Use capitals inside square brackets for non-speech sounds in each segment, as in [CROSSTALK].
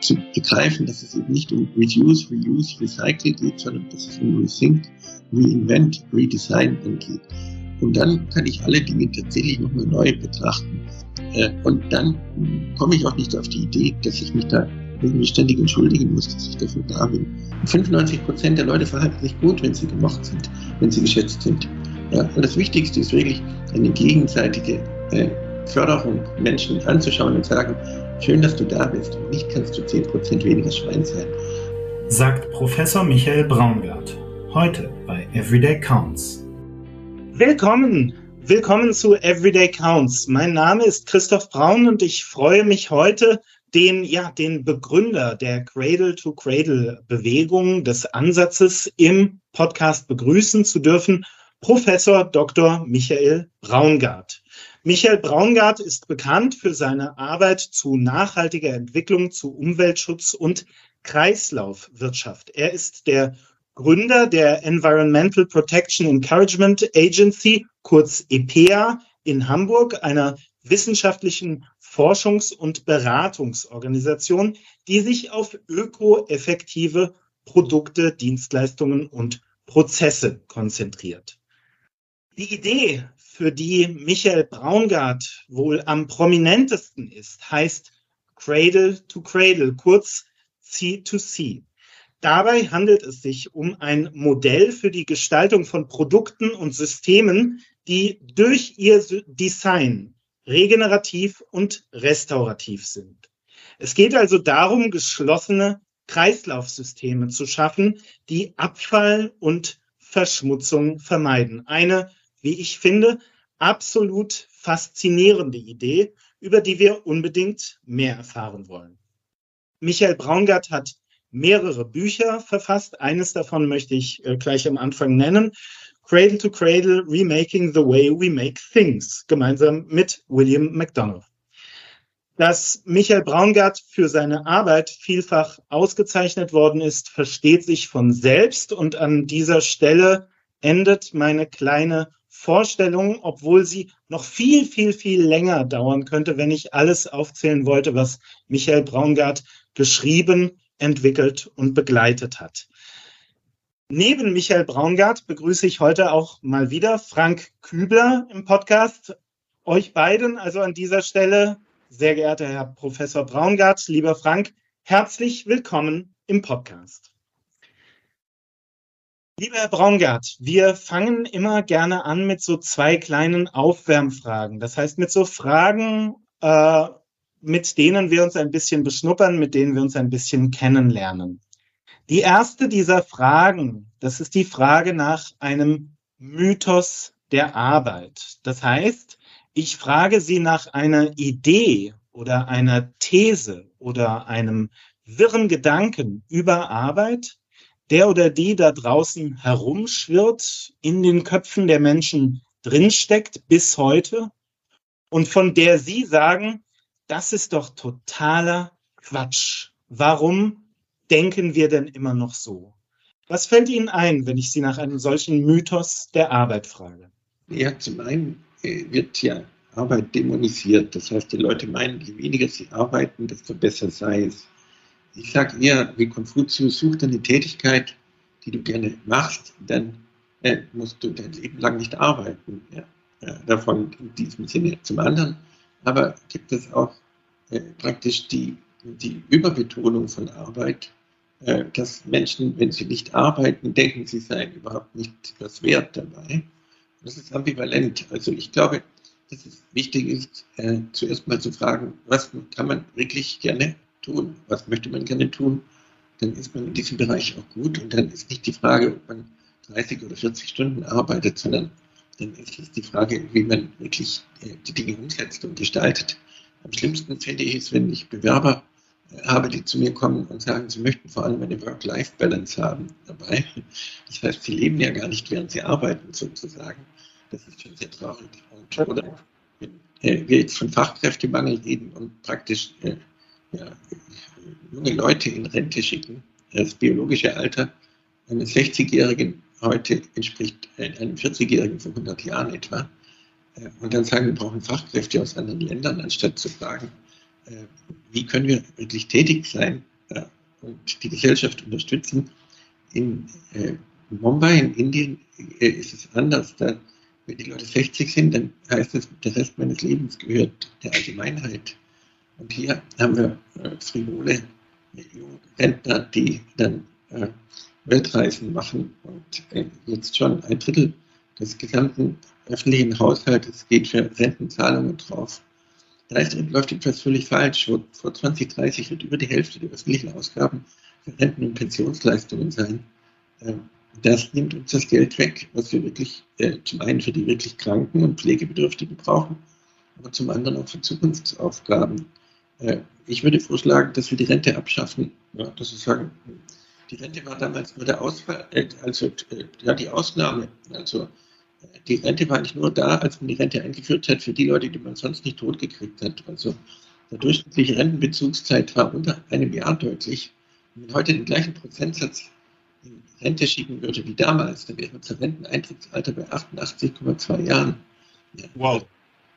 zu begreifen, dass es eben nicht um Reduce, Reuse, Recycle geht, sondern dass es um Rethink, Reinvent, Redesign geht. Und dann kann ich alle Dinge tatsächlich nochmal neu betrachten. Äh, und dann komme ich auch nicht auf die Idee, dass ich mich da irgendwie ständig entschuldigen muss, dass ich dafür da bin. 95 Prozent der Leute verhalten sich gut, wenn sie gemocht sind, wenn sie geschätzt sind. Ja, und das Wichtigste ist wirklich eine gegenseitige äh, Förderung, Menschen anzuschauen und sagen, schön, dass du da bist und nicht kannst du 10 Prozent weniger Schwein sein. Sagt Professor Michael Braungart. Heute bei Everyday Counts. Willkommen, willkommen zu Everyday Counts. Mein Name ist Christoph Braun und ich freue mich heute, den, ja, den Begründer der Cradle-to-Cradle-Bewegung, des Ansatzes im Podcast begrüßen zu dürfen, Professor Dr. Michael Braungart. Michael Braungart ist bekannt für seine Arbeit zu nachhaltiger Entwicklung, zu Umweltschutz und Kreislaufwirtschaft. Er ist der Gründer der Environmental Protection Encouragement Agency, kurz EPA, in Hamburg, einer wissenschaftlichen Forschungs- und Beratungsorganisation, die sich auf ökoeffektive Produkte, Dienstleistungen und Prozesse konzentriert. Die Idee, für die Michael Braungart wohl am prominentesten ist, heißt Cradle to Cradle, kurz C2C. Dabei handelt es sich um ein Modell für die Gestaltung von Produkten und Systemen, die durch ihr Design regenerativ und restaurativ sind. Es geht also darum, geschlossene Kreislaufsysteme zu schaffen, die Abfall und Verschmutzung vermeiden. Eine, wie ich finde, absolut faszinierende Idee, über die wir unbedingt mehr erfahren wollen. Michael Braungart hat mehrere Bücher verfasst. Eines davon möchte ich äh, gleich am Anfang nennen. Cradle to Cradle, Remaking the Way We Make Things, gemeinsam mit William McDonough. Dass Michael Braungart für seine Arbeit vielfach ausgezeichnet worden ist, versteht sich von selbst und an dieser Stelle endet meine kleine Vorstellung, obwohl sie noch viel, viel, viel länger dauern könnte, wenn ich alles aufzählen wollte, was Michael Braungart geschrieben, entwickelt und begleitet hat. Neben Michael Braungart begrüße ich heute auch mal wieder Frank Kübler im Podcast. Euch beiden also an dieser Stelle, sehr geehrter Herr Professor Braungart, lieber Frank, herzlich willkommen im Podcast. Lieber Herr Braungart, wir fangen immer gerne an mit so zwei kleinen Aufwärmfragen. Das heißt, mit so Fragen, äh, mit denen wir uns ein bisschen beschnuppern, mit denen wir uns ein bisschen kennenlernen. Die erste dieser Fragen, das ist die Frage nach einem Mythos der Arbeit. Das heißt, ich frage Sie nach einer Idee oder einer These oder einem wirren Gedanken über Arbeit, der oder die da draußen herumschwirrt, in den Köpfen der Menschen drinsteckt bis heute und von der Sie sagen, das ist doch totaler Quatsch. Warum denken wir denn immer noch so? Was fällt Ihnen ein, wenn ich Sie nach einem solchen Mythos der Arbeit frage? Ja, zum einen äh, wird ja Arbeit dämonisiert. Das heißt, die Leute meinen, je weniger sie arbeiten, desto besser sei es. Ich sage eher, wie Konfuzius, such eine Tätigkeit, die du gerne machst, dann äh, musst du dein Leben lang nicht arbeiten. Ja. Ja, davon in diesem Sinne. Zum anderen aber gibt es auch äh, praktisch die, die Überbetonung von Arbeit, äh, dass Menschen, wenn sie nicht arbeiten, denken, sie seien überhaupt nicht was wert dabei. Das ist ambivalent. Also ich glaube, dass es wichtig ist, äh, zuerst mal zu fragen, was kann man wirklich gerne tun, was möchte man gerne tun, dann ist man in diesem Bereich auch gut und dann ist nicht die Frage, ob man 30 oder 40 Stunden arbeitet, sondern dann ist es die Frage, wie man wirklich äh, die Dinge umsetzt und gestaltet. Am schlimmsten finde ich es, wenn ich Bewerber äh, habe, die zu mir kommen und sagen, sie möchten vor allem eine Work-Life-Balance haben dabei. Das heißt, sie leben ja gar nicht, während sie arbeiten, sozusagen. Das ist schon sehr traurig. Und, oder wenn äh, wir jetzt von Fachkräftemangel reden und praktisch ja, junge Leute in Rente schicken, das biologische Alter eines 60-Jährigen heute entspricht einem 40-Jährigen vor 100 Jahren etwa. Äh, und dann sagen, wir brauchen Fachkräfte aus anderen Ländern, anstatt zu fragen, äh, wie können wir wirklich tätig sein und die Gesellschaft unterstützen. In äh, Mumbai, in Indien, äh, ist es anders. Wenn die Leute 60 sind, dann heißt es, der Rest meines Lebens gehört der Allgemeinheit. Und hier haben wir äh, frivole Rentner, die dann äh, Weltreisen machen und äh, jetzt schon ein Drittel des gesamten öffentlichen Haushaltes geht für Rentenzahlungen drauf. Da läuft etwas völlig falsch. Vor, vor 2030 wird über die Hälfte der öffentlichen Ausgaben für Renten- und Pensionsleistungen sein. Ähm, das nimmt uns das Geld weg, was wir wirklich äh, zum einen für die wirklich Kranken und Pflegebedürftigen brauchen, aber zum anderen auch für Zukunftsaufgaben. Äh, ich würde vorschlagen, dass wir die Rente abschaffen. Ja, dass wir sagen, die Rente war damals nur der Ausfall, äh, also äh, ja, die Ausnahme. Also die Rente war nicht nur da, als man die Rente eingeführt hat für die Leute, die man sonst nicht totgekriegt hat. Also der durchschnittliche Rentenbezugszeit war unter einem Jahr deutlich. Wenn man heute den gleichen Prozentsatz in Rente schicken würde wie damals, dann wäre unser Renteneintrittsalter bei 88,2 Jahren. Ja. Wow.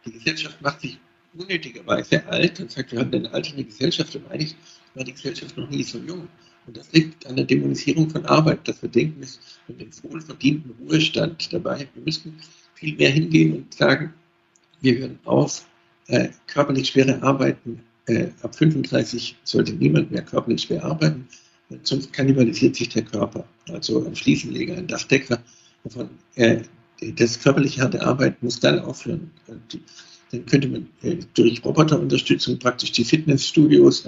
Die Gesellschaft macht sich unnötigerweise alt und sagt, wir haben eine alternde Gesellschaft, aber eigentlich war die Gesellschaft noch nie so jung. Und das liegt an der Dämonisierung von Arbeit, dass wir denken, es mit dem wohlverdienten Ruhestand dabei. Wir müssen viel mehr hingehen und sagen, wir hören auf, äh, körperlich schwere Arbeiten. Äh, ab 35 sollte niemand mehr körperlich schwer arbeiten, sonst kannibalisiert sich der Körper. Also ein Fliesenleger, ein Dachdecker, davon, äh, das körperliche harte Arbeit muss dann aufhören. Und dann könnte man äh, durch Roboterunterstützung praktisch die Fitnessstudios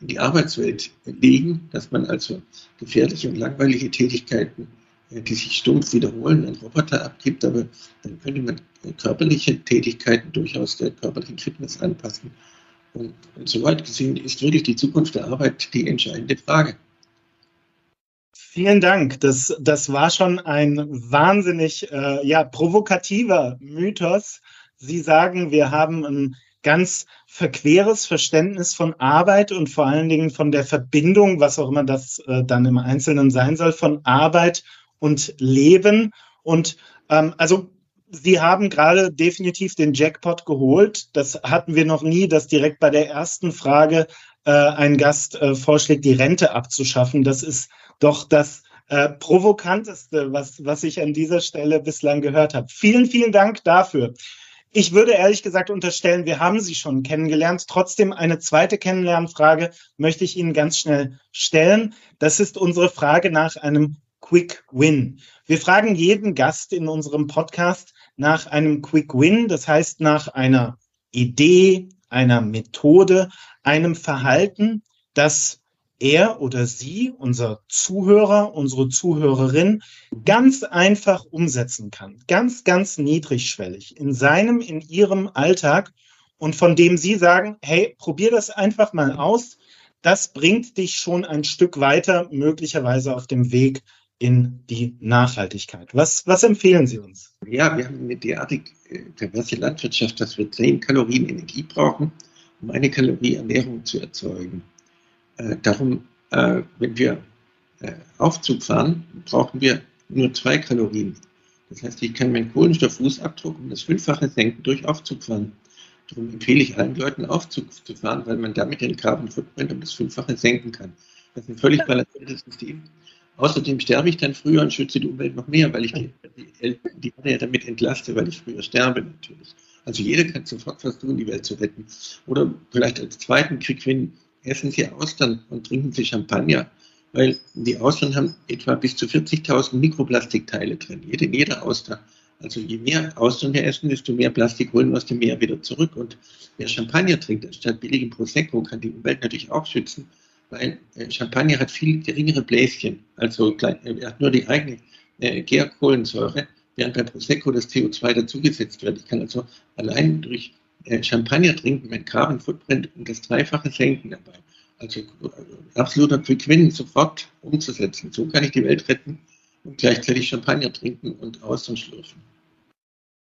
in die Arbeitswelt legen, dass man also gefährliche und langweilige Tätigkeiten, äh, die sich stumpf wiederholen, an Roboter abgibt, aber dann könnte man körperliche Tätigkeiten durchaus der körperlichen Fitness anpassen. Und, und soweit gesehen ist wirklich die Zukunft der Arbeit die entscheidende Frage. Vielen Dank. Das, das war schon ein wahnsinnig äh, ja, provokativer Mythos. Sie sagen, wir haben ein ganz verqueres Verständnis von Arbeit und vor allen Dingen von der Verbindung, was auch immer das äh, dann im Einzelnen sein soll, von Arbeit und Leben. Und ähm, also Sie haben gerade definitiv den Jackpot geholt. Das hatten wir noch nie, dass direkt bei der ersten Frage äh, ein Gast äh, vorschlägt, die Rente abzuschaffen. Das ist doch das äh, provokanteste, was, was ich an dieser Stelle bislang gehört habe. Vielen, vielen Dank dafür. Ich würde ehrlich gesagt unterstellen, wir haben Sie schon kennengelernt. Trotzdem eine zweite Kennenlernfrage möchte ich Ihnen ganz schnell stellen. Das ist unsere Frage nach einem Quick Win. Wir fragen jeden Gast in unserem Podcast nach einem Quick Win, das heißt nach einer Idee, einer Methode, einem Verhalten, das er oder sie, unser Zuhörer, unsere Zuhörerin, ganz einfach umsetzen kann. Ganz, ganz niedrigschwellig in seinem, in ihrem Alltag und von dem Sie sagen, hey, probier das einfach mal aus. Das bringt dich schon ein Stück weiter, möglicherweise auf dem Weg in die Nachhaltigkeit. Was, was empfehlen Sie uns? Ja, wir haben eine derartig äh, diverse Landwirtschaft, dass wir 10 Kalorien Energie brauchen, um eine Kalorie Ernährung zu erzeugen. Äh, darum, äh, wenn wir äh, Aufzug fahren, brauchen wir nur zwei Kalorien. Das heißt, ich kann meinen Kohlenstofffußabdruck um das Fünffache senken durch Aufzug fahren. Darum empfehle ich allen Leuten, Aufzug zu fahren, weil man damit den Carbon Footprint um das Fünffache senken kann. Das ist ein völlig balanciertes System. Außerdem sterbe ich dann früher und schütze die Umwelt noch mehr, weil ich die, Erde damit entlaste, weil ich früher sterbe natürlich. Also jeder kann sofort tun, die Welt zu retten. Oder vielleicht als zweiten Krieg, wenn essen Sie Austern und trinken Sie Champagner, weil die Austern haben etwa bis zu 40.000 Mikroplastikteile drin, jede, jeder Auster. Also je mehr Austern wir essen, desto mehr Plastik holen wir aus dem Meer wieder zurück. Und wer Champagner trinkt anstatt billigen Prosecco, kann die Umwelt natürlich auch schützen, weil äh, Champagner hat viel geringere Bläschen. Also er hat nur die eigene äh, Gärkohlensäure, während bei Prosecco das CO2 dazugesetzt wird. Ich kann also allein durch äh, Champagner trinken mit Carbon Footprint und das Dreifache senken dabei. Also äh, absoluter Quick Win sofort umzusetzen. So kann ich die Welt retten und gleichzeitig Champagner trinken und Austern schlürfen.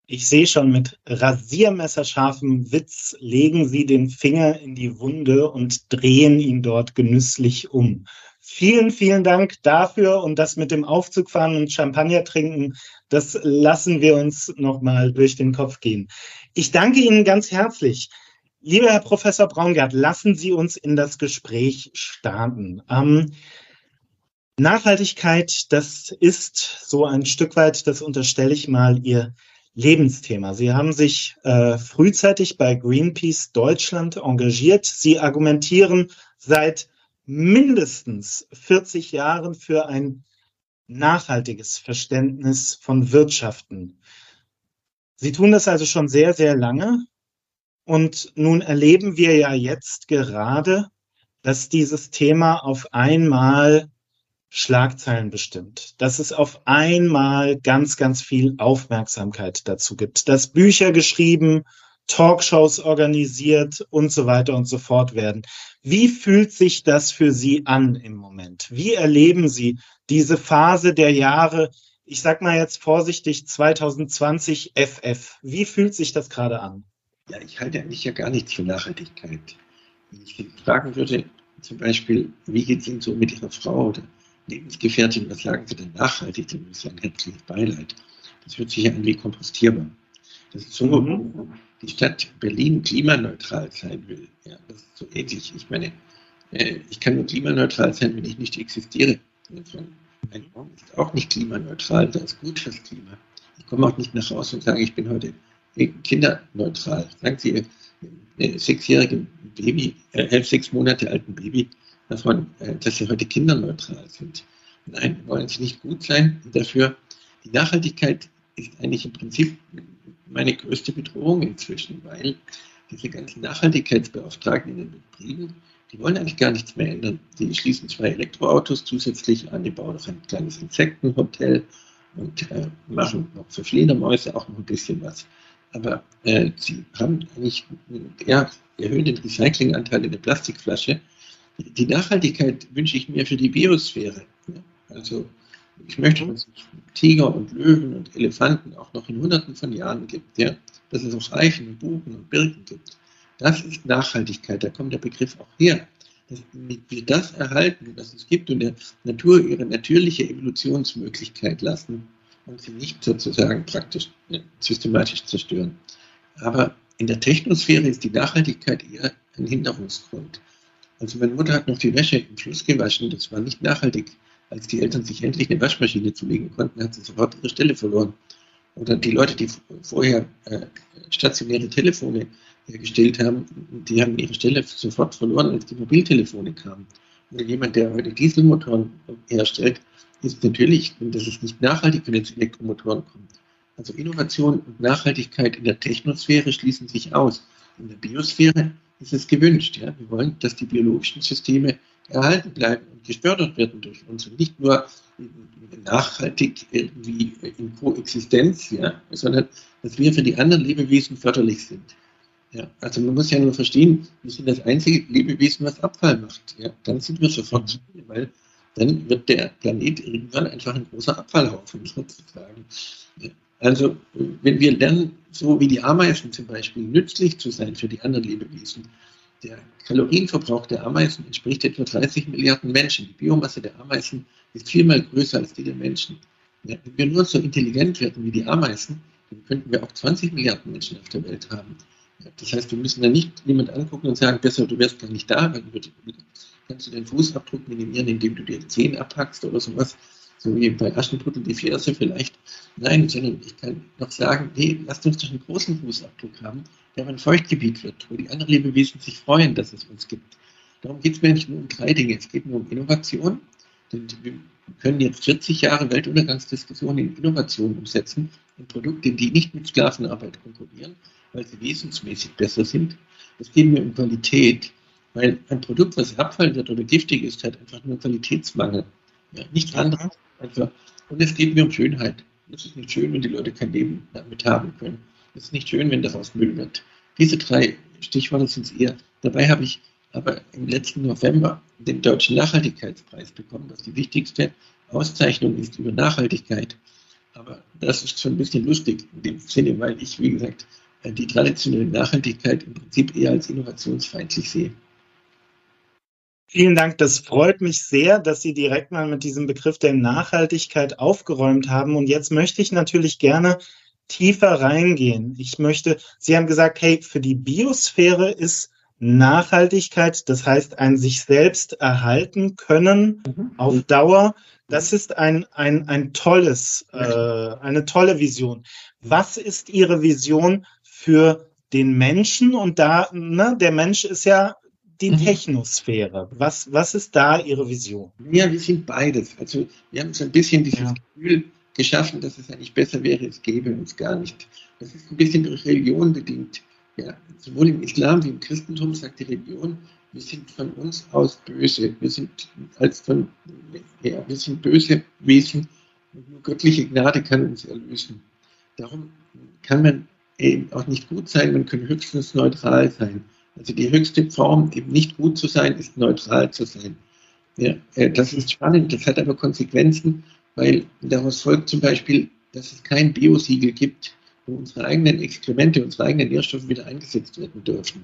Ich sehe schon, mit rasiermesserscharfem Witz legen Sie den Finger in die Wunde und drehen ihn dort genüsslich um. Vielen, vielen Dank dafür und das mit dem Aufzugfahren und Champagner trinken, das lassen wir uns nochmal durch den Kopf gehen. Ich danke Ihnen ganz herzlich. Lieber Herr Professor Braungart, lassen Sie uns in das Gespräch starten. Ähm, Nachhaltigkeit, das ist so ein Stück weit, das unterstelle ich mal, Ihr Lebensthema. Sie haben sich äh, frühzeitig bei Greenpeace Deutschland engagiert. Sie argumentieren seit mindestens 40 Jahren für ein nachhaltiges Verständnis von Wirtschaften. Sie tun das also schon sehr, sehr lange. Und nun erleben wir ja jetzt gerade, dass dieses Thema auf einmal Schlagzeilen bestimmt, dass es auf einmal ganz, ganz viel Aufmerksamkeit dazu gibt, dass Bücher geschrieben, Talkshows organisiert und so weiter und so fort werden. Wie fühlt sich das für Sie an im Moment? Wie erleben Sie diese Phase der Jahre, ich sag mal jetzt vorsichtig 2020 FF? Wie fühlt sich das gerade an? Ja, ich halte eigentlich ja gar nichts für Nachhaltigkeit. Wenn ich Sie fragen würde, zum Beispiel, wie geht es Ihnen so mit Ihrer Frau oder Lebensgefährtin, was sagen Sie denn nachhaltig? Ich sagen, herzliches Beileid. Das hört sich ja an wie kompostierbar. Das ist so, mhm. die Stadt Berlin klimaneutral sein will. Ja, das ist so ähnlich. Ich meine, äh, ich kann nur klimaneutral sein, wenn ich nicht existiere. Mein Baum ist auch nicht klimaneutral, das ist gut fürs Klima. Ich komme auch nicht nach Hause und sage, ich bin heute kinderneutral. Sagen Sie, äh, sechsjährige Baby, äh, sechs Monate alten Baby, davon, äh, dass sie heute kinderneutral sind. Nein, wollen sie nicht gut sein. dafür, die Nachhaltigkeit ist eigentlich im Prinzip meine größte Bedrohung inzwischen, weil diese ganzen Nachhaltigkeitsbeauftragten in den Betrieben, die wollen eigentlich gar nichts mehr ändern. Die schließen zwei Elektroautos zusätzlich an, die bauen noch ein kleines Insektenhotel und äh, machen noch für Fledermäuse auch noch ein bisschen was. Aber äh, sie haben eigentlich ja, erhöhen den Recyclinganteil in der Plastikflasche die Nachhaltigkeit wünsche ich mir für die Biosphäre. Also ich möchte, dass es Tiger und Löwen und Elefanten auch noch in Hunderten von Jahren gibt, ja? dass es auch Eichen und Buchen und Birken gibt. Das ist Nachhaltigkeit, da kommt der Begriff auch her. Dass wir das erhalten, was es gibt und der Natur ihre natürliche Evolutionsmöglichkeit lassen und sie nicht sozusagen praktisch systematisch zerstören. Aber in der Technosphäre ist die Nachhaltigkeit eher ein Hinderungsgrund. Also meine Mutter hat noch die Wäsche im Fluss gewaschen. Das war nicht nachhaltig. Als die Eltern sich endlich eine Waschmaschine zulegen konnten, hat sie sofort ihre Stelle verloren. Oder die Leute, die vorher äh, stationäre Telefone hergestellt haben, die haben ihre Stelle sofort verloren, als die Mobiltelefone kamen. Oder jemand, der heute Dieselmotoren herstellt, ist natürlich, und das ist nicht nachhaltig, wenn jetzt Elektromotoren kommen. Also Innovation und Nachhaltigkeit in der Technosphäre schließen sich aus. In der Biosphäre ist es gewünscht. Ja? Wir wollen, dass die biologischen Systeme erhalten bleiben und gefördert werden durch uns und nicht nur nachhaltig irgendwie in Koexistenz, ja? sondern dass wir für die anderen Lebewesen förderlich sind. Ja? Also man muss ja nur verstehen, wir sind das einzige Lebewesen, was Abfall macht. Ja? Dann sind wir sofort, weil dann wird der Planet irgendwann einfach ein großer Abfallhaufen [LAUGHS] sozusagen. Ja? Also wenn wir lernen, so wie die Ameisen zum Beispiel, nützlich zu sein für die anderen Lebewesen, der Kalorienverbrauch der Ameisen entspricht etwa 30 Milliarden Menschen. Die Biomasse der Ameisen ist viermal größer als die der Menschen. Wenn wir nur so intelligent werden wie die Ameisen, dann könnten wir auch 20 Milliarden Menschen auf der Welt haben. Das heißt, wir müssen da nicht jemand angucken und sagen, besser, du wärst gar nicht da, weil du kannst du den Fußabdruck minimieren, indem du dir Zehen abhackst oder sowas so wie bei Aschenputtel die Ferse vielleicht. Nein, sondern ich kann noch sagen, nee, lasst uns doch einen großen Fußabdruck haben, der ein Feuchtgebiet wird, wo die anderen Lebewesen sich freuen, dass es uns gibt. Darum geht es mir nicht nur um drei Dinge. Es geht nur um Innovation. Denn wir können jetzt 40 Jahre Weltuntergangsdiskussionen in Innovation umsetzen, in Produkte, die nicht mit Sklavenarbeit konkurrieren, weil sie wesensmäßig besser sind. Es geht mir um Qualität, weil ein Produkt, was Abfall wird oder giftig ist, hat einfach nur Qualitätsmangel. Ja, nichts anderes. Also, und es geht mir um Schönheit. Es ist nicht schön, wenn die Leute kein Leben damit haben können. Es ist nicht schön, wenn daraus Müll wird. Diese drei Stichworte sind es eher. Dabei habe ich aber im letzten November den Deutschen Nachhaltigkeitspreis bekommen, was die wichtigste Auszeichnung ist über Nachhaltigkeit. Aber das ist schon ein bisschen lustig in dem Sinne, weil ich, wie gesagt, die traditionelle Nachhaltigkeit im Prinzip eher als innovationsfeindlich sehe. Vielen Dank. Das freut mich sehr, dass Sie direkt mal mit diesem Begriff der Nachhaltigkeit aufgeräumt haben. Und jetzt möchte ich natürlich gerne tiefer reingehen. Ich möchte, Sie haben gesagt, hey, für die Biosphäre ist Nachhaltigkeit, das heißt ein sich selbst erhalten können mhm. auf Dauer. Das ist ein, ein, ein tolles, äh, eine tolle Vision. Was ist Ihre Vision für den Menschen? Und da, ne, der Mensch ist ja die mhm. Technosphäre. Was, was ist da Ihre Vision? Ja, wir sind beides. Also wir haben so ein bisschen dieses ja. Gefühl geschaffen, dass es eigentlich besser wäre, es gäbe uns gar nicht. Das ist ein bisschen durch Religion bedingt. Ja, sowohl im Islam wie im Christentum sagt die Religion, wir sind von uns aus böse. Wir sind als von, ja, wir sind böse Wesen und nur göttliche Gnade kann uns erlösen. Darum kann man eben auch nicht gut sein, man kann höchstens neutral sein. Also die höchste Form, eben nicht gut zu sein, ist neutral zu sein. Ja, äh, das ist spannend, das hat aber Konsequenzen, weil daraus folgt zum Beispiel, dass es kein Biosiegel gibt, wo unsere eigenen Exkremente, unsere eigenen Nährstoffe wieder eingesetzt werden dürfen.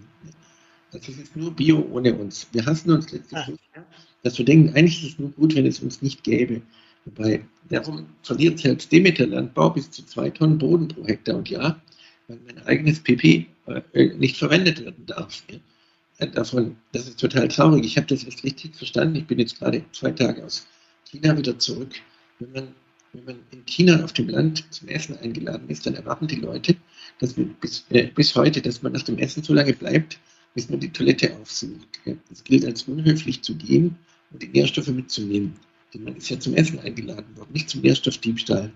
Also es ist nur Bio ohne uns. Wir hassen uns letztlich sehr, dass wir denken, eigentlich ist es nur gut, wenn es uns nicht gäbe. Wobei, darum verliert selbst Demeter-Landbau bis zu zwei Tonnen Boden pro Hektar und Jahr, weil mein eigenes PP nicht verwendet werden darf. Ja. Davon, das ist total traurig. Ich habe das erst richtig verstanden. Ich bin jetzt gerade zwei Tage aus China wieder zurück. Wenn man wenn man in China auf dem Land zum Essen eingeladen ist, dann erwarten die Leute, dass bis, äh, bis heute, dass man nach dem Essen so lange bleibt, bis man die Toilette aufsucht. Es gilt als unhöflich zu gehen und die Nährstoffe mitzunehmen. Denn man ist ja zum Essen eingeladen worden, nicht zum Nährstoffdiebstahl.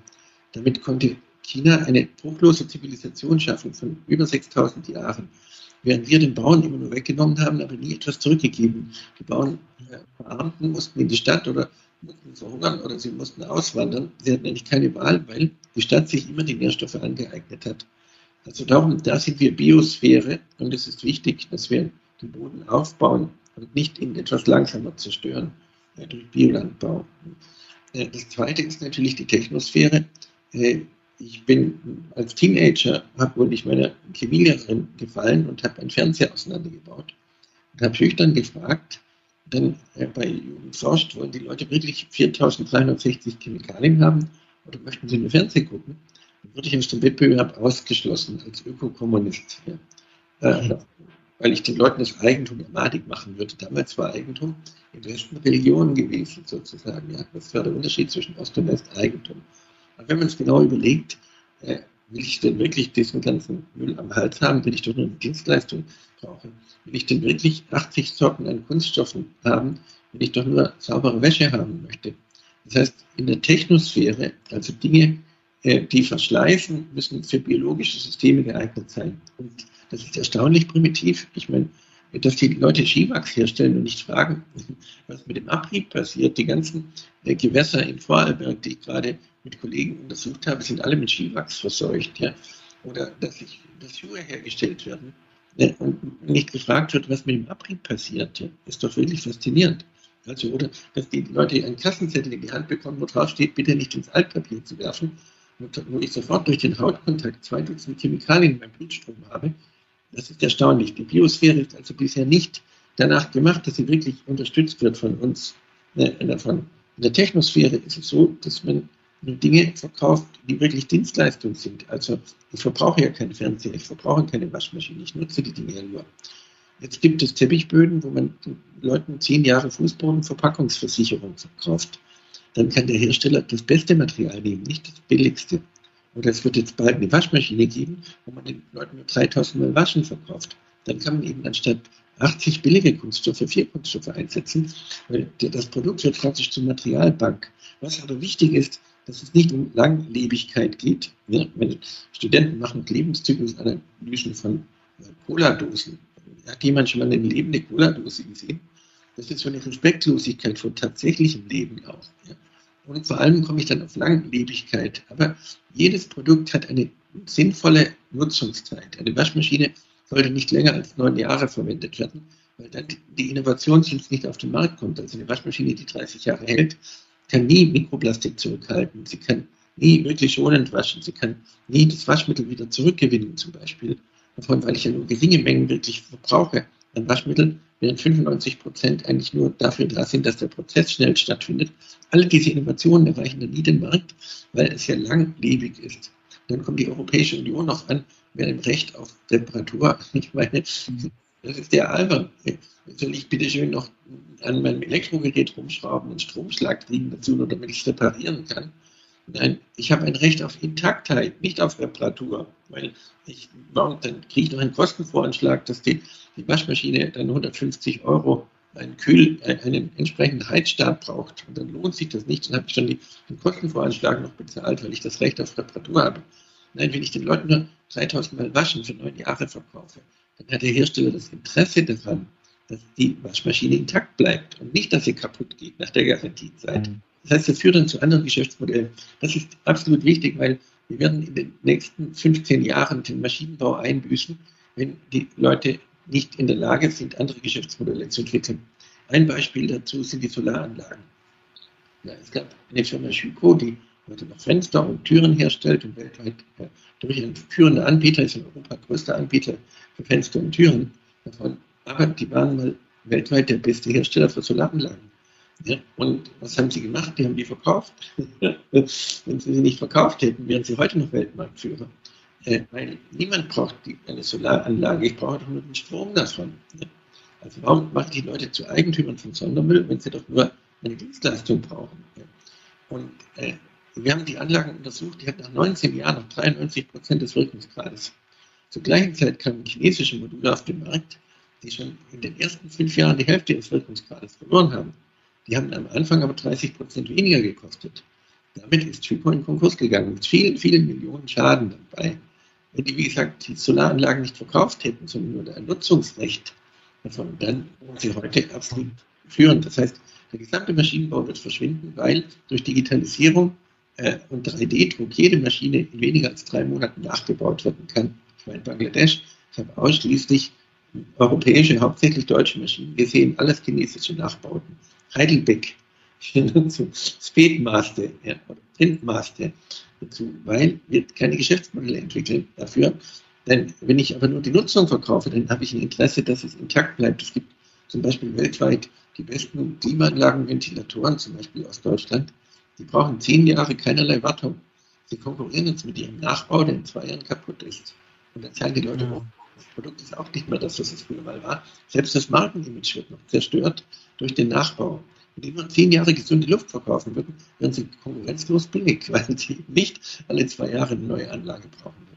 Damit konnte China eine bruchlose Zivilisation von über 6000 Jahren, während wir den Bauern immer nur weggenommen haben, aber nie etwas zurückgegeben. Die Bauern äh, verarmten, mussten in die Stadt oder mussten verhungern oder sie mussten auswandern. Sie hatten eigentlich keine Wahl, weil die Stadt sich immer die Nährstoffe angeeignet hat. Also darum, da sind wir Biosphäre und es ist wichtig, dass wir den Boden aufbauen und nicht ihn etwas langsamer zerstören äh, durch Biolandbau. Äh, das zweite ist natürlich die Technosphäre. Ich bin als Teenager, habe wohl nicht meiner Chemielehrerin gefallen und habe einen Fernseher auseinandergebaut und habe schüchtern gefragt, denn äh, bei Jugend forscht wollen die Leute wirklich 4360 Chemikalien haben oder möchten sie nur Fernsehen gucken, dann würde ich aus dem Wettbewerb ausgeschlossen als Ökokommunist. Ja. Äh, weil ich den Leuten das Eigentum madig machen würde. Damals war Eigentum im Westen Religion gewesen, sozusagen. Ja. Das war der Unterschied zwischen Ost- und West-Eigentum. Aber wenn man es genau überlegt, äh, will ich denn wirklich diesen ganzen Müll am Hals haben, wenn ich doch nur eine Dienstleistung brauche? Will ich denn wirklich 80 Sorten an Kunststoffen haben, wenn ich doch nur saubere Wäsche haben möchte? Das heißt, in der Technosphäre, also Dinge, äh, die verschleißen, müssen für biologische Systeme geeignet sein. Und das ist erstaunlich primitiv. Ich meine, dass die Leute Skiwachs herstellen und nicht fragen, was mit dem Abrieb passiert. Die ganzen äh, Gewässer in Vorarlberg, die ich gerade mit Kollegen untersucht habe, sind alle mit Skiwachs verseucht. Ja? Oder dass, ich, dass Schuhe hergestellt werden ja, und nicht gefragt wird, was mit dem Abrieb passiert. Ja? Ist doch wirklich faszinierend. Also, oder dass die Leute einen Kassenzettel in die Hand bekommen, wo drauf steht, bitte nicht ins Altpapier zu werfen, wo ich sofort durch den Hautkontakt zwei Dutzend Chemikalien in meinem Blutstrom habe. Das ist erstaunlich. Die Biosphäre ist also bisher nicht danach gemacht, dass sie wirklich unterstützt wird von uns. Davon. In der Technosphäre ist es so, dass man nur Dinge verkauft, die wirklich Dienstleistungen sind. Also ich verbrauche ja keinen Fernseher, ich verbrauche keine Waschmaschine, ich nutze die Dinge ja nur. Jetzt gibt es Teppichböden, wo man Leuten zehn Jahre Fußbodenverpackungsversicherung verkauft. Dann kann der Hersteller das beste Material nehmen, nicht das billigste. Oder es wird jetzt bald eine Waschmaschine geben, wo man den Leuten nur 3000 Mal Waschen verkauft. Dann kann man eben anstatt 80 billige Kunststoffe vier Kunststoffe einsetzen, weil das Produkt wird praktisch zur Materialbank. Was aber wichtig ist, dass es nicht um Langlebigkeit geht. Ja, wenn Studenten machen Lebenszyklusanalysen von äh, Cola-Dosen. Hat jemand schon mal eine lebende Cola-Dose gesehen? Das ist so eine Respektlosigkeit vor tatsächlichem Leben auch. Ja. Und vor allem komme ich dann auf Langlebigkeit. Aber jedes Produkt hat eine sinnvolle Nutzungszeit. Eine Waschmaschine sollte nicht länger als neun Jahre verwendet werden, weil dann die Innovation sonst nicht auf den Markt kommt. Also eine Waschmaschine, die 30 Jahre hält, kann nie Mikroplastik zurückhalten. Sie kann nie wirklich schonend waschen. Sie kann nie das Waschmittel wieder zurückgewinnen, zum Beispiel. Davon, weil ich ja nur geringe Mengen wirklich verbrauche an Waschmitteln, während 95 Prozent eigentlich nur dafür da sind, dass der Prozess schnell stattfindet. Alle diese Innovationen erreichen dann nie den Markt, weil es ja langlebig ist. Dann kommt die Europäische Union noch an mit dem Recht auf Temperatur. Ich meine, das ist der albern. Soll ich bitte schön noch an meinem Elektrogerät rumschrauben und Stromschlag kriegen dazu, nur damit ich es reparieren kann? Nein, ich habe ein Recht auf Intaktheit, nicht auf Reparatur. Weil ich, dann kriege ich noch einen Kostenvoranschlag, dass die, die Waschmaschine dann 150 Euro einen, Kühl, einen entsprechenden Heizstab braucht. Und dann lohnt sich das nicht. Dann habe ich schon die, den Kostenvoranschlag noch bezahlt, weil ich das Recht auf Reparatur habe. Nein, wenn ich den Leuten nur 3000 Mal waschen für neun Jahre verkaufe, dann hat der Hersteller das Interesse daran, dass die Waschmaschine intakt bleibt und nicht, dass sie kaputt geht nach der Garantiezeit. Mhm. Das heißt, das führt dann zu anderen Geschäftsmodellen. Das ist absolut wichtig, weil wir werden in den nächsten 15 Jahren den Maschinenbau einbüßen, wenn die Leute nicht in der Lage sind, andere Geschäftsmodelle zu entwickeln. Ein Beispiel dazu sind die Solaranlagen. Ja, es gab eine Firma Schüco, die heute noch Fenster und Türen herstellt und weltweit ja, durch ein führender Anbieter ist in Europa größter Anbieter für Fenster und Türen davon. Aber die waren mal weltweit der beste Hersteller für Solaranlagen. Ja, und was haben sie gemacht? Die haben die verkauft. [LAUGHS] Wenn sie sie nicht verkauft hätten, wären sie heute noch Weltmarktführer. Äh, weil niemand braucht die, eine Solaranlage, ich brauche doch nur den Strom davon. Ja. Also warum machen die Leute zu Eigentümern von Sondermüll, wenn sie doch nur eine Dienstleistung brauchen? Ja. Und äh, wir haben die Anlagen untersucht, die hat nach 19 Jahren noch 93 Prozent des Wirkungsgrades. Zur gleichen Zeit kamen chinesische Module auf den Markt, die schon in den ersten fünf Jahren die Hälfte des Wirkungsgrades verloren haben. Die haben am Anfang aber 30 Prozent weniger gekostet. Damit ist Typo in Konkurs gegangen mit vielen, vielen Millionen Schaden dabei. Wenn die, wie gesagt, die Solaranlagen nicht verkauft hätten, sondern nur ein Nutzungsrecht davon, dann wären sie heute absolut führend. Das heißt, der gesamte Maschinenbau wird verschwinden, weil durch Digitalisierung äh, und 3D-Druck jede Maschine in weniger als drei Monaten nachgebaut werden kann. Ich in Bangladesch, ich habe ausschließlich europäische, hauptsächlich deutsche Maschinen gesehen, alles chinesische Nachbauten. Heidelbeck, [LAUGHS] Speedmaster ja, oder dazu, weil wir keine Geschäftsmodelle entwickeln dafür. Denn wenn ich aber nur die Nutzung verkaufe, dann habe ich ein Interesse, dass es intakt bleibt. Es gibt zum Beispiel weltweit die besten Klimaanlagenventilatoren, zum Beispiel aus Deutschland, die brauchen zehn Jahre keinerlei Wartung. Sie konkurrieren jetzt mit ihrem Nachbau, der in zwei Jahren kaputt ist. Und dann sagen die Leute, oh, das Produkt ist auch nicht mehr das, was es früher mal war. Selbst das Markenimage wird noch zerstört durch den Nachbau. Wenn die nur zehn Jahre gesunde Luft verkaufen würden, wären sie konkurrenzlos billig, [LAUGHS] weil sie nicht alle zwei Jahre eine neue Anlage brauchen würden.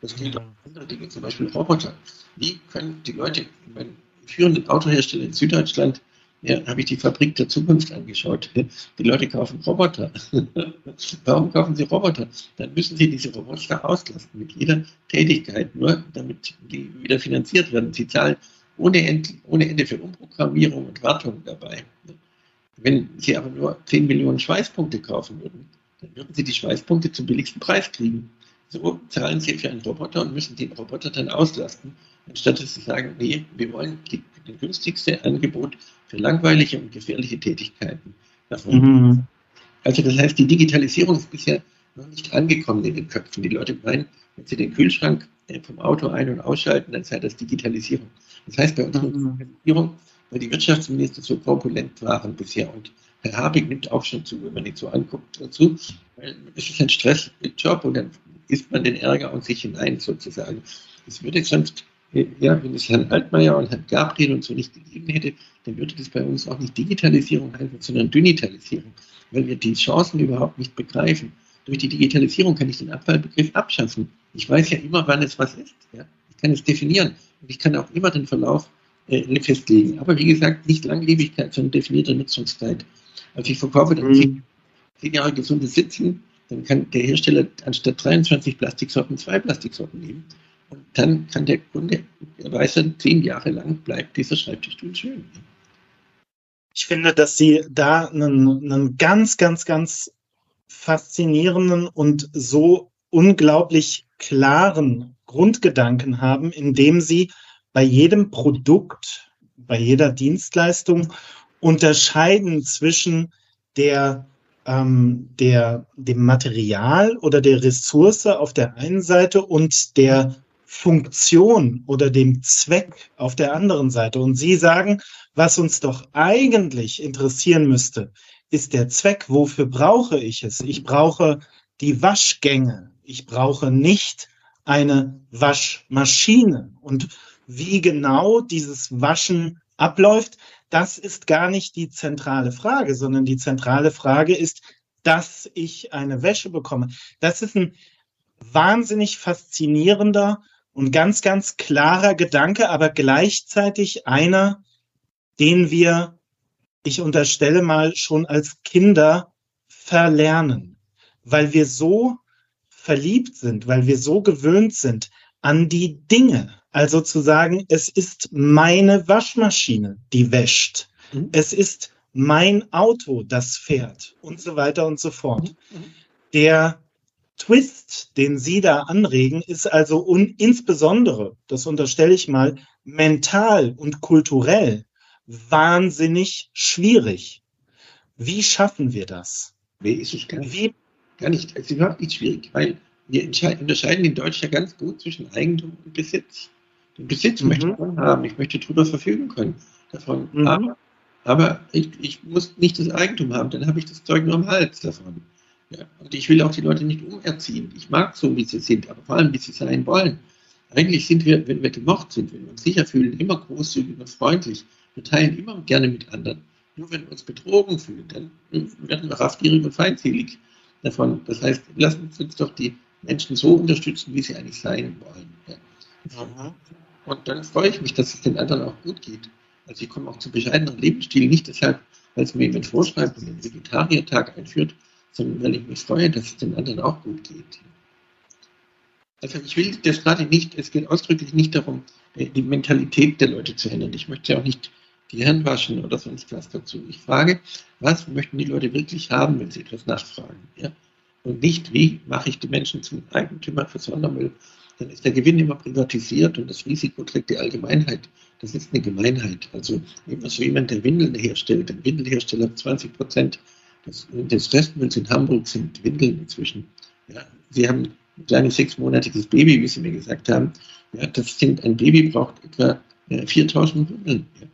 Das gilt auch für andere Dinge, zum Beispiel Roboter. Wie können die Leute, mein führender Autohersteller in Süddeutschland, ja, habe ich die Fabrik der Zukunft angeschaut. [LAUGHS] Die Leute kaufen Roboter. [LAUGHS] Warum kaufen sie Roboter? Dann müssen sie diese Roboter auslasten mit jeder Tätigkeit, nur damit die wieder finanziert werden. Sie zahlen ohne Ende, ohne Ende für Umprogrammierung und Wartung dabei. Wenn sie aber nur 10 Millionen Schweißpunkte kaufen würden, dann würden sie die Schweißpunkte zum billigsten Preis kriegen. So zahlen sie für einen Roboter und müssen den Roboter dann auslasten, anstatt sie sagen, nee, wir wollen die, das günstigste Angebot für langweilige und gefährliche Tätigkeiten davon. Mhm. Also das heißt, die Digitalisierung ist bisher noch nicht angekommen in den Köpfen. Die Leute meinen, wenn sie den Kühlschrank äh, vom Auto ein- und ausschalten, dann sei das Digitalisierung. Das heißt, bei unserer mhm. Digitalisierung, weil die Wirtschaftsminister so korpulent waren bisher und Herr Habeck nimmt auch schon zu, wenn man ihn so anguckt dazu, weil es ist ein Stressjob und dann isst man den Ärger und sich hinein sozusagen. Es würde sonst ja, wenn es Herrn Altmaier und Herrn Gabriel und so nicht gegeben hätte, dann würde das bei uns auch nicht Digitalisierung heißen, sondern Dynitalisierung, weil wir die Chancen überhaupt nicht begreifen. Durch die Digitalisierung kann ich den Abfallbegriff abschaffen. Ich weiß ja immer, wann es was ist. Ja? Ich kann es definieren und ich kann auch immer den Verlauf äh, festlegen. Aber wie gesagt, nicht Langlebigkeit, sondern definierte Nutzungszeit. Also ich verkaufe dann mhm. zehn Jahre gesundes Sitzen, dann kann der Hersteller anstatt 23 Plastiksorten zwei Plastiksorten nehmen. Und dann kann der Kunde, er weiß dann, zehn Jahre lang bleibt dieser Schreibtischstuhl schön. Ich finde, dass Sie da einen, einen ganz, ganz, ganz faszinierenden und so unglaublich klaren Grundgedanken haben, indem Sie bei jedem Produkt, bei jeder Dienstleistung unterscheiden zwischen der ähm, der, dem Material oder der Ressource auf der einen Seite und der Funktion oder dem Zweck auf der anderen Seite. Und Sie sagen, was uns doch eigentlich interessieren müsste, ist der Zweck. Wofür brauche ich es? Ich brauche die Waschgänge. Ich brauche nicht eine Waschmaschine. Und wie genau dieses Waschen abläuft, das ist gar nicht die zentrale Frage, sondern die zentrale Frage ist, dass ich eine Wäsche bekomme. Das ist ein wahnsinnig faszinierender und ganz, ganz klarer Gedanke, aber gleichzeitig einer, den wir, ich unterstelle mal, schon als Kinder verlernen, weil wir so verliebt sind, weil wir so gewöhnt sind an die Dinge. Also zu sagen, es ist meine Waschmaschine, die wäscht. Mhm. Es ist mein Auto, das fährt und so weiter und so fort. Mhm. Der Twist, den Sie da anregen, ist also un insbesondere, das unterstelle ich mal, mental und kulturell wahnsinnig schwierig. Wie schaffen wir das? Wie? Gar nicht. Es ist überhaupt nicht schwierig, weil wir unterscheiden in Deutschland ganz gut zwischen Eigentum und Besitz. Den Besitz mhm. möchte ich haben, ich möchte darüber verfügen können. Davon. Mhm. Aber, aber ich, ich, muss nicht das Eigentum haben, dann habe ich das Zeug nur am Hals davon. Ja, und ich will auch die Leute nicht umerziehen. Ich mag so, wie sie sind, aber vor allem, wie sie sein wollen. Eigentlich sind wir, wenn wir gemocht sind, wenn wir uns sicher fühlen, immer großzügig und freundlich. Wir teilen immer gerne mit anderen. Nur wenn wir uns betrogen fühlen, dann werden wir raffgierig und feindselig davon. Das heißt, lassen Sie uns doch die Menschen so unterstützen, wie sie eigentlich sein wollen. Ja. Mhm. Und dann freue ich mich, dass es den anderen auch gut geht. Also ich komme auch zu bescheideneren Lebensstil, nicht deshalb, weil es mir jemand vorschreibt und den Vegetariertag einführt, sondern weil ich mich freue, dass es den anderen auch gut geht. Also ich will das gerade nicht, es geht ausdrücklich nicht darum, die Mentalität der Leute zu ändern. Ich möchte ja auch nicht die Hände waschen oder sonst was dazu. Ich frage, was möchten die Leute wirklich haben, wenn sie etwas nachfragen? Ja? Und nicht, wie mache ich die Menschen zum Eigentümer für Sondermüll? Dann ist der Gewinn immer privatisiert und das Risiko trägt die Allgemeinheit. Das ist eine Gemeinheit. Also immer so jemand, der Windeln herstellt, ein Windelhersteller 20 Prozent des, des Restmülls in Hamburg sind Windeln inzwischen. Ja, sie haben ein kleines sechsmonatiges Baby, wie Sie mir gesagt haben. Ja, das sind, ein Baby braucht etwa 4000 Windeln. Ja.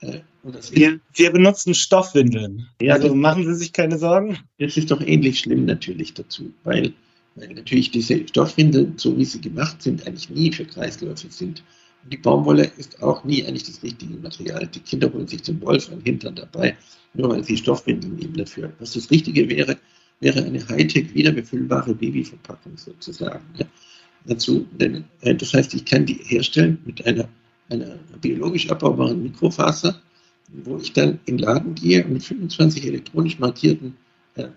Wir, wir, benutzen Stoffwindeln. Ja, also machen Sie sich keine Sorgen. Das ist doch ähnlich schlimm natürlich dazu, weil, weil natürlich diese Stoffwindeln, so wie sie gemacht sind, eigentlich nie für Kreisläufe sind. Und die Baumwolle ist auch nie eigentlich das richtige Material. Die Kinder holen sich zum Wolf am Hintern dabei, nur weil sie Stoffwindeln nehmen dafür. Was das Richtige wäre, wäre eine Hightech wiederbefüllbare Babyverpackung sozusagen. Ja. Dazu, denn, äh, das heißt, ich kann die herstellen mit einer einer biologisch abbaubaren Mikrofaser, wo ich dann in den Laden gehe und mit 25 elektronisch markierten äh,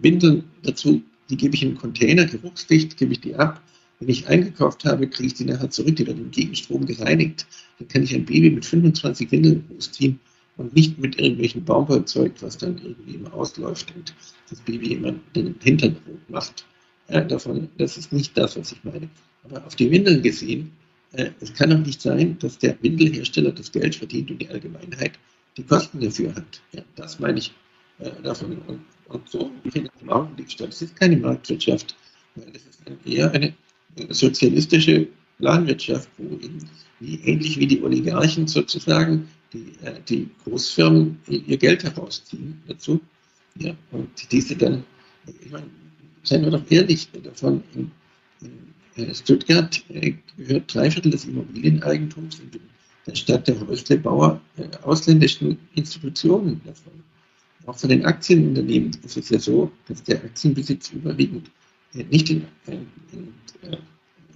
Windeln dazu, die gebe ich in einen Container, geruchsdicht, gebe ich die ab. Wenn ich eingekauft habe, kriege ich die nachher zurück, die werden im Gegenstrom gereinigt. Dann kann ich ein Baby mit 25 Windeln großziehen und nicht mit irgendwelchen Baumwollzeug, was dann irgendwie immer ausläuft und das Baby immer den Hintern rot macht. Ja, davon, das ist nicht das, was ich meine. Aber auf die Windeln gesehen, äh, es kann doch nicht sein, dass der Windelhersteller das Geld verdient und die Allgemeinheit die Kosten dafür hat. Ja, das meine ich äh, davon. Und, und so findet im Augenblick statt. Es ist keine Marktwirtschaft, es ist eher eine sozialistische Planwirtschaft, wo eben wie, ähnlich wie die Oligarchen sozusagen die, äh, die Großfirmen ihr Geld herausziehen dazu. Ja, und diese dann, ich meine, seien wir doch ehrlich, davon in, in äh, Stuttgart äh, gehört drei Viertel des Immobilieneigentums in der Stadt der Häuslebauer äh, ausländischen Institutionen davon. Auch von den Aktienunternehmen ist es ja so, dass der Aktienbesitz überwiegend nicht in, in, in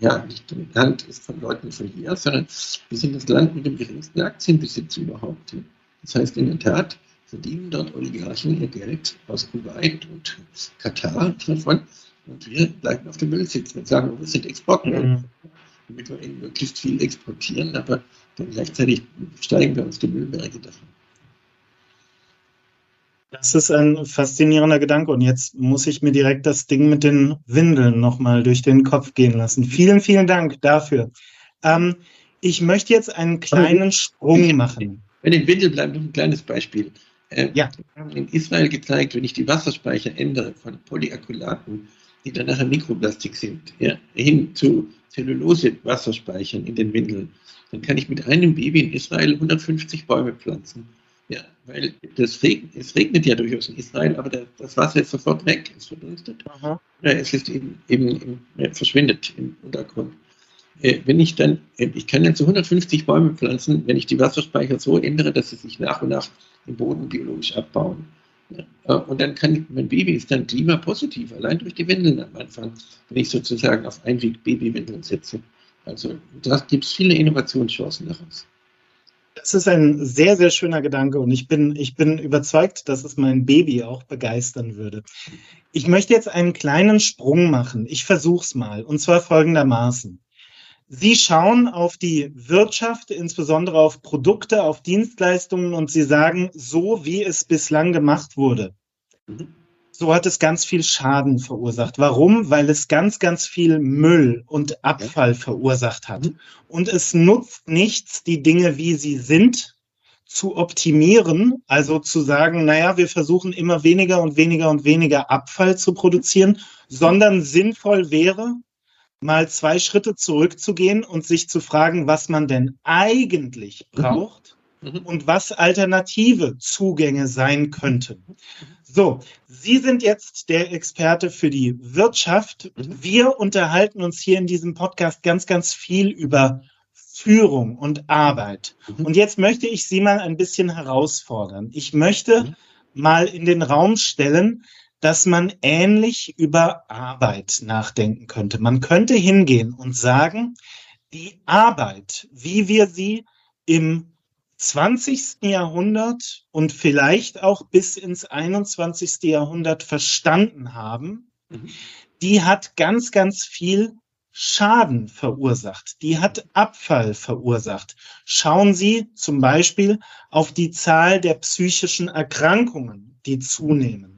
ja, nicht Hand ist von Leuten von hier, sondern wir sind das Land mit dem geringsten Aktienbesitz überhaupt. Das heißt, in der Tat verdienen dort Oligarchen ihr Geld aus Kuwait und Katar davon und wir bleiben auf dem Müll sitzen und sagen, wir sind Exportmüll, mhm. damit wir eben möglichst viel exportieren, aber dann gleichzeitig steigen wir uns die Müllberge davon. Das ist ein faszinierender Gedanke und jetzt muss ich mir direkt das Ding mit den Windeln nochmal durch den Kopf gehen lassen. Vielen, vielen Dank dafür. Ähm, ich möchte jetzt einen kleinen Sprung machen. Bei den Windeln bleibt noch ein kleines Beispiel. Äh, ja. Wir haben in Israel gezeigt, wenn ich die Wasserspeicher ändere von Polyakulaten die dann nachher Mikroplastik sind, ja, hin zu Zellulose-Wasserspeichern in den Windeln, dann kann ich mit einem Baby in Israel 150 Bäume pflanzen. Ja, weil das regnet, es regnet ja durchaus in Israel, aber das Wasser ist sofort weg, es verdunstet. Aha. Ja, es ist eben, eben, eben verschwindet im Untergrund. Äh, wenn ich dann, äh, ich kann dann zu 150 Bäume pflanzen, wenn ich die Wasserspeicher so ändere, dass sie sich nach und nach im Boden biologisch abbauen. Und dann kann mein Baby ist dann klimapositiv, allein durch die Windeln am Anfang, wenn ich sozusagen auf Einweg-Babywindeln setze. Also da gibt es viele Innovationschancen daraus. Das ist ein sehr, sehr schöner Gedanke und ich bin, ich bin überzeugt, dass es mein Baby auch begeistern würde. Ich möchte jetzt einen kleinen Sprung machen. Ich versuche es mal und zwar folgendermaßen. Sie schauen auf die Wirtschaft, insbesondere auf Produkte, auf Dienstleistungen und Sie sagen, so wie es bislang gemacht wurde, so hat es ganz viel Schaden verursacht. Warum? Weil es ganz, ganz viel Müll und Abfall verursacht hat. Und es nutzt nichts, die Dinge, wie sie sind, zu optimieren, also zu sagen, naja, wir versuchen immer weniger und weniger und weniger Abfall zu produzieren, sondern sinnvoll wäre, mal zwei Schritte zurückzugehen und sich zu fragen, was man denn eigentlich mhm. braucht mhm. und was alternative Zugänge sein könnten. So, Sie sind jetzt der Experte für die Wirtschaft. Mhm. Wir unterhalten uns hier in diesem Podcast ganz, ganz viel über Führung und Arbeit. Mhm. Und jetzt möchte ich Sie mal ein bisschen herausfordern. Ich möchte mhm. mal in den Raum stellen, dass man ähnlich über Arbeit nachdenken könnte. Man könnte hingehen und sagen, die Arbeit, wie wir sie im 20. Jahrhundert und vielleicht auch bis ins 21. Jahrhundert verstanden haben, mhm. die hat ganz, ganz viel Schaden verursacht. Die hat Abfall verursacht. Schauen Sie zum Beispiel auf die Zahl der psychischen Erkrankungen, die zunehmen.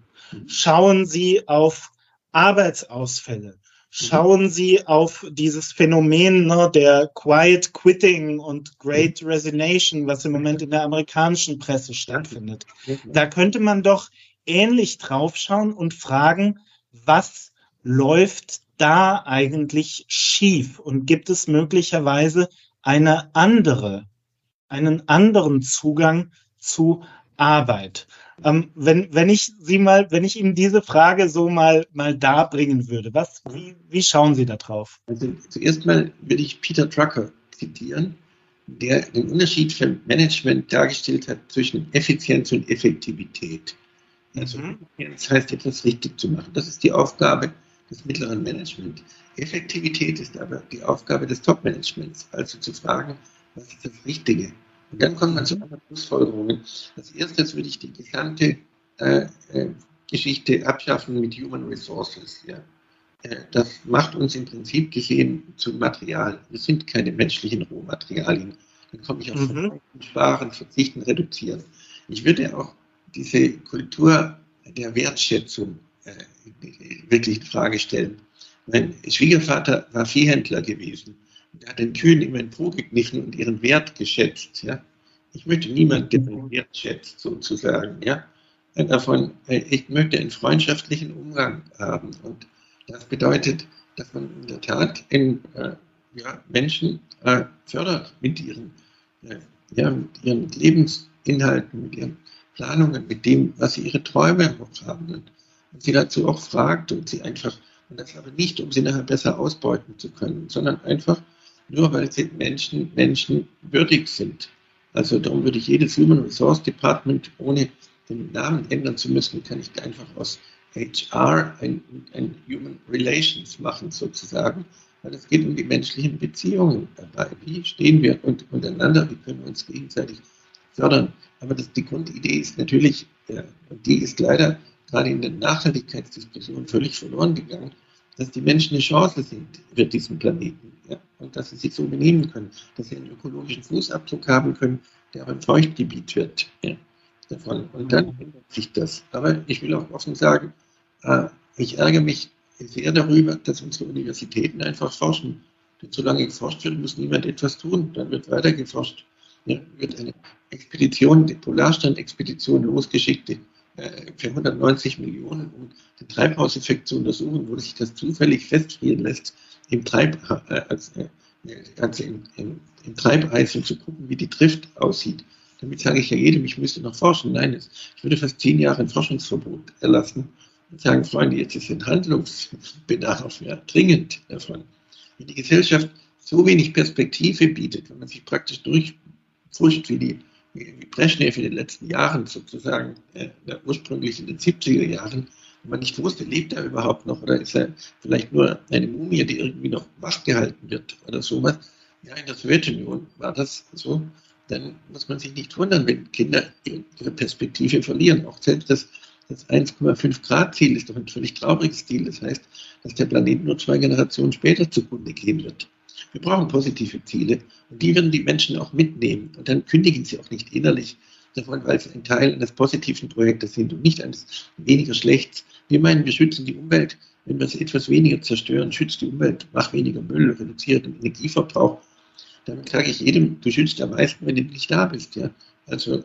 Schauen Sie auf Arbeitsausfälle. Schauen Sie auf dieses Phänomen ne, der Quiet Quitting und Great Resignation, was im Moment in der amerikanischen Presse stattfindet. Da könnte man doch ähnlich draufschauen und fragen, was läuft da eigentlich schief und gibt es möglicherweise eine andere, einen anderen Zugang zu Arbeit? Ähm, wenn, wenn ich Sie mal, wenn ich Ihnen diese Frage so mal, mal darbringen würde, was, wie, wie schauen Sie da drauf? Also zuerst mal würde ich Peter Drucker zitieren, der den Unterschied für Management dargestellt hat zwischen Effizienz und Effektivität. Also mhm. Effizienz heißt, etwas richtig zu machen. Das ist die Aufgabe des mittleren Managements. Effektivität ist aber die Aufgabe des Top-Managements, also zu fragen, was ist das Richtige? Und dann kommt man zu anderen Schlussfolgerungen. Als erstes würde ich die gesamte äh, äh, Geschichte abschaffen mit Human Resources. Ja. Äh, das macht uns im Prinzip gesehen zum Material. Wir sind keine menschlichen Rohmaterialien. Dann komme ich auf mhm. Sparen, Verzichten, Reduzieren. Ich würde auch diese Kultur der Wertschätzung äh, wirklich in Frage stellen. Mein Schwiegervater war Viehhändler gewesen hat den Kühen immer gegriffen und ihren Wert geschätzt. Ja? Ich möchte niemanden, der den Wert schätzt, sozusagen. Ja? Davon, äh, ich möchte einen freundschaftlichen Umgang haben. Und das bedeutet, dass man in der Tat in, äh, ja, Menschen äh, fördert mit ihren, äh, ja, mit ihren Lebensinhalten, mit ihren Planungen, mit dem, was sie ihre Träume haben. Und, und sie dazu auch fragt und sie einfach, und das aber nicht, um sie nachher besser ausbeuten zu können, sondern einfach, nur weil sie Menschen, Menschen würdig sind. Also darum würde ich jedes Human Resource Department, ohne den Namen ändern zu müssen, kann ich einfach aus HR ein, ein Human Relations machen sozusagen, weil es geht um die menschlichen Beziehungen dabei. Wie stehen wir untereinander, wie können wir uns gegenseitig fördern. Aber das, die Grundidee ist natürlich, ja, die ist leider gerade in der Nachhaltigkeitsdiskussion völlig verloren gegangen, dass die Menschen eine Chance sind für diesen Planeten ja? und dass sie sich so benehmen können, dass sie einen ökologischen Fußabdruck haben können, der auch ein Feuchtgebiet wird. Ja? Davon. Und dann mhm. ändert sich das. Aber ich will auch offen sagen, äh, ich ärgere mich sehr darüber, dass unsere Universitäten einfach forschen. Denn solange geforscht wird, muss niemand etwas tun. Dann wird weiter geforscht. Ja, wird eine Expedition, die Polarstern-Expedition losgeschickt, äh, 490 Millionen, um den Treibhauseffekt zu untersuchen, wo sich das zufällig festfrieren lässt, im Treib, also, also im, im, im Treibeis und zu gucken, wie die Drift aussieht. Damit sage ich ja jedem, ich müsste noch forschen. Nein, ich würde fast zehn Jahre ein Forschungsverbot erlassen und sagen, Freunde, jetzt ist ein Handlungsbedarf ja, dringend davon. Wenn die Gesellschaft so wenig Perspektive bietet, wenn man sich praktisch durchfuscht wie die wie Brezhnev in den letzten Jahren sozusagen, äh, ursprünglich in den 70er Jahren, wo man nicht wusste, lebt er überhaupt noch oder ist er vielleicht nur eine Mumie, die irgendwie noch wachgehalten wird oder sowas. Ja, in der Sowjetunion war das so. Dann muss man sich nicht wundern, wenn Kinder ihre Perspektive verlieren. Auch selbst das, das 1,5 Grad Ziel ist doch ein völlig trauriges Ziel. Das heißt, dass der Planet nur zwei Generationen später zugrunde gehen wird. Wir brauchen positive Ziele und die werden die Menschen auch mitnehmen. Und dann kündigen sie auch nicht innerlich davon, weil sie ein Teil eines positiven Projektes sind und nicht eines weniger schlechts. Wir meinen, wir schützen die Umwelt. Wenn wir sie etwas weniger zerstören, schützt die Umwelt, macht weniger Müll, reduziert den Energieverbrauch. Damit sage ich jedem, du schützt am meisten, wenn du nicht da bist. Ja? Also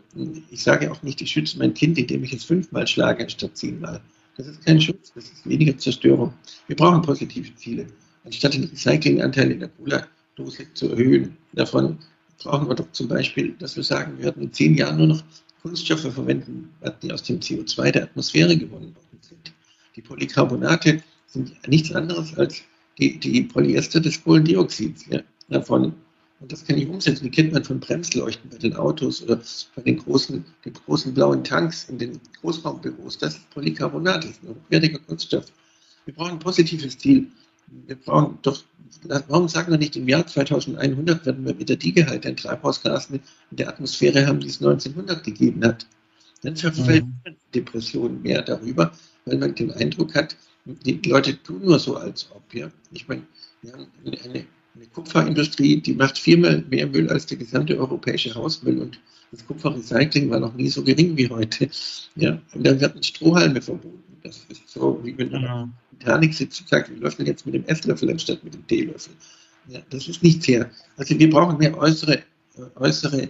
ich sage auch nicht, ich schütze mein Kind, indem ich es fünfmal schlage anstatt zehnmal. Das ist kein Schutz, das ist weniger Zerstörung. Wir brauchen positive Ziele anstatt den Recyclinganteil in der Cola-Dose zu erhöhen. Davon brauchen wir doch zum Beispiel, dass wir sagen, wir werden in zehn Jahren nur noch Kunststoffe verwenden, die aus dem CO2 der Atmosphäre gewonnen worden sind. Die Polycarbonate sind nichts anderes als die, die Polyester des Kohlendioxids ja, davon. Und das kann ich umsetzen. Die kennt man von Bremsleuchten bei den Autos oder von den großen, den großen blauen Tanks in den Großraumbüros. Das ist Polycarbonat, das ist ein hochwertiger Kunststoff. Wir brauchen ein positives Ziel wir brauchen doch, warum sagen wir nicht, im Jahr 2100 werden wir wieder die Gehalte an Treibhausgasen in der Atmosphäre haben, die es 1900 gegeben hat. Dann verfällt mhm. Depression mehr darüber, weil man den Eindruck hat, die Leute tun nur so, als ob. Ja. Ich meine, wir haben eine, eine Kupferindustrie, die macht viermal mehr Müll als der gesamte europäische Hausmüll und das Kupferrecycling war noch nie so gering wie heute. Ja. Und dann werden Strohhalme verboten. Das ist so, wie wenn genau. Titanic sitzt und sagt, wir löffeln jetzt mit dem Esslöffel anstatt mit dem Teelöffel. Ja, das ist nicht sehr. Also wir brauchen mehr äußere, äußere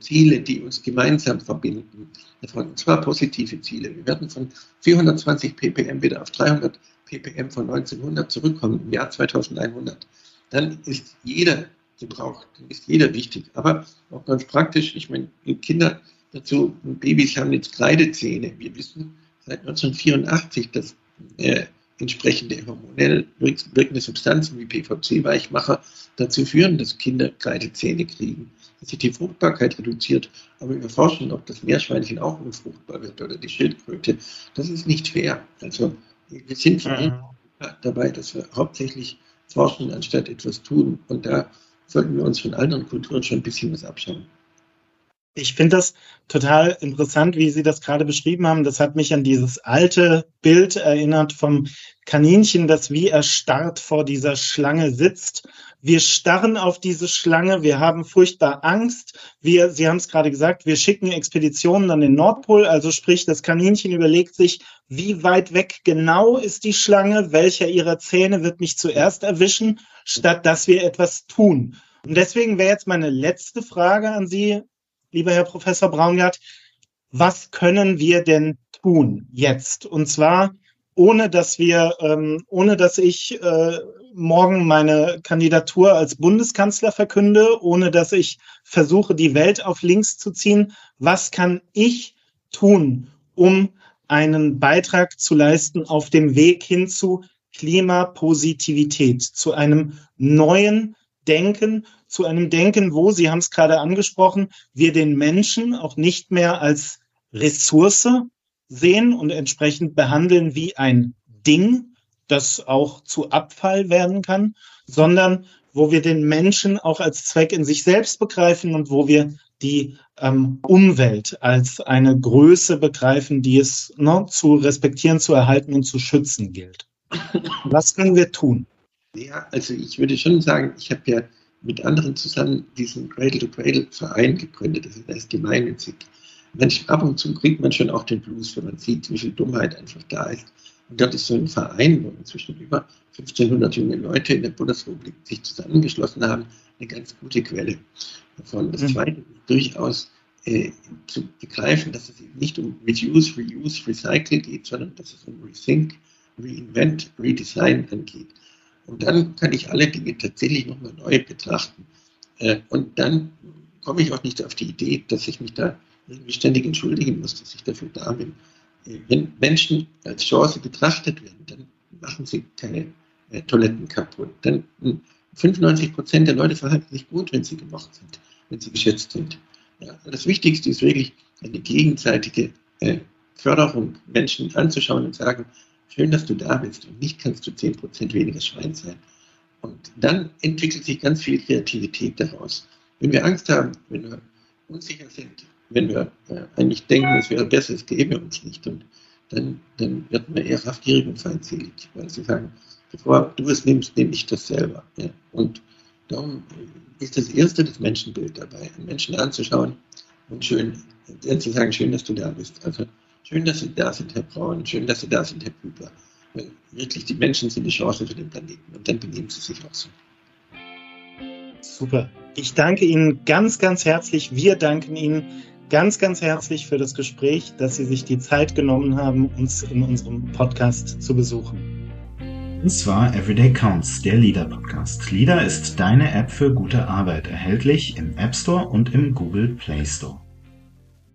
Ziele, die uns gemeinsam verbinden. Und zwar positive Ziele. Wir werden von 420 ppm wieder auf 300 ppm von 1900 zurückkommen im Jahr 2100. Dann ist jeder gebraucht, dann ist jeder wichtig. Aber auch ganz praktisch, ich meine, Kinder dazu, Babys haben jetzt Kreidezähne. Wir wissen seit 1984, dass äh, entsprechende hormonell wirkende Substanzen wie PVC-Weichmacher dazu führen, dass Kinder Kreidezähne kriegen, dass sich die Fruchtbarkeit reduziert. Aber wir forschen, ob das Meerschweinchen auch unfruchtbar wird oder die Schildkröte. Das ist nicht fair. Also wir sind mhm. dabei, dass wir hauptsächlich forschen, anstatt etwas tun. Und da sollten wir uns von anderen Kulturen schon ein bisschen was abschauen. Ich finde das total interessant, wie Sie das gerade beschrieben haben. Das hat mich an dieses alte Bild erinnert vom Kaninchen, das wie erstarrt vor dieser Schlange sitzt. Wir starren auf diese Schlange, wir haben furchtbar Angst. Wir, Sie haben es gerade gesagt, wir schicken Expeditionen an den Nordpol, also sprich, das Kaninchen überlegt sich, wie weit weg genau ist die Schlange, welcher ihrer Zähne wird mich zuerst erwischen, statt dass wir etwas tun. Und deswegen wäre jetzt meine letzte Frage an Sie, lieber Herr Professor Braungart, was können wir denn tun jetzt? Und zwar ohne dass wir, ähm, ohne dass ich äh, morgen meine Kandidatur als Bundeskanzler verkünde, ohne dass ich versuche, die Welt auf links zu ziehen. Was kann ich tun, um einen Beitrag zu leisten auf dem Weg hin zu Klimapositivität, zu einem neuen Denken, zu einem Denken, wo, Sie haben es gerade angesprochen, wir den Menschen auch nicht mehr als Ressource sehen und entsprechend behandeln wie ein Ding, das auch zu Abfall werden kann, sondern wo wir den Menschen auch als Zweck in sich selbst begreifen und wo wir die ähm, Umwelt als eine Größe begreifen, die es ne, zu respektieren, zu erhalten und zu schützen gilt. Was können wir tun? Ja, also ich würde schon sagen, ich habe ja mit anderen zusammen diesen Cradle-to-Cradle-Verein gegründet. Das ist gemeinnützig. Manchmal ab und zu kriegt man schon auch den Blues, wenn man sieht, wie viel Dummheit einfach da ist. Und dort ist so ein Verein, wo inzwischen über 1500 junge Leute in der Bundesrepublik sich zusammengeschlossen haben, eine ganz gute Quelle davon. Das mhm. Zweite ist durchaus äh, zu begreifen, dass es eben nicht um Reduce, Reuse, Recycle geht, sondern dass es um Rethink, Reinvent, Redesign angeht. Und dann kann ich alle Dinge tatsächlich nochmal neu betrachten. Äh, und dann komme ich auch nicht auf die Idee, dass ich mich da irgendwie ständig entschuldigen muss, dass ich dafür da bin. Wenn Menschen als Chance betrachtet werden, dann machen sie keine äh, Toiletten kaputt. Dann 95 hm, Prozent der Leute verhalten sich gut, wenn sie gemocht sind, wenn sie geschätzt sind. Ja, das Wichtigste ist wirklich eine gegenseitige äh, Förderung, Menschen anzuschauen und sagen, schön, dass du da bist und nicht kannst du 10 Prozent weniger Schwein sein. Und dann entwickelt sich ganz viel Kreativität daraus. Wenn wir Angst haben, wenn wir unsicher sind, wenn wir äh, eigentlich denken, es wäre besser, es gäbe uns nicht, und dann, dann wird man eher raffgierig und feindselig, weil sie sagen, bevor du es nimmst, nehme ich das selber. Ja. Und darum ist das erste das Menschenbild dabei, einen Menschen anzuschauen und schön, zu sagen, schön, dass du da bist. Also schön, dass Sie da sind, Herr Braun, schön, dass Sie da sind, Herr. Weil wirklich, die Menschen sind die Chance für den Planeten und dann benehmen sie sich auch so. Super. Ich danke Ihnen ganz, ganz herzlich. Wir danken Ihnen ganz, ganz herzlich für das Gespräch, dass Sie sich die Zeit genommen haben, uns in unserem Podcast zu besuchen. Es war Everyday Counts, der Leader Podcast. Leader ist deine App für gute Arbeit, erhältlich im App Store und im Google Play Store.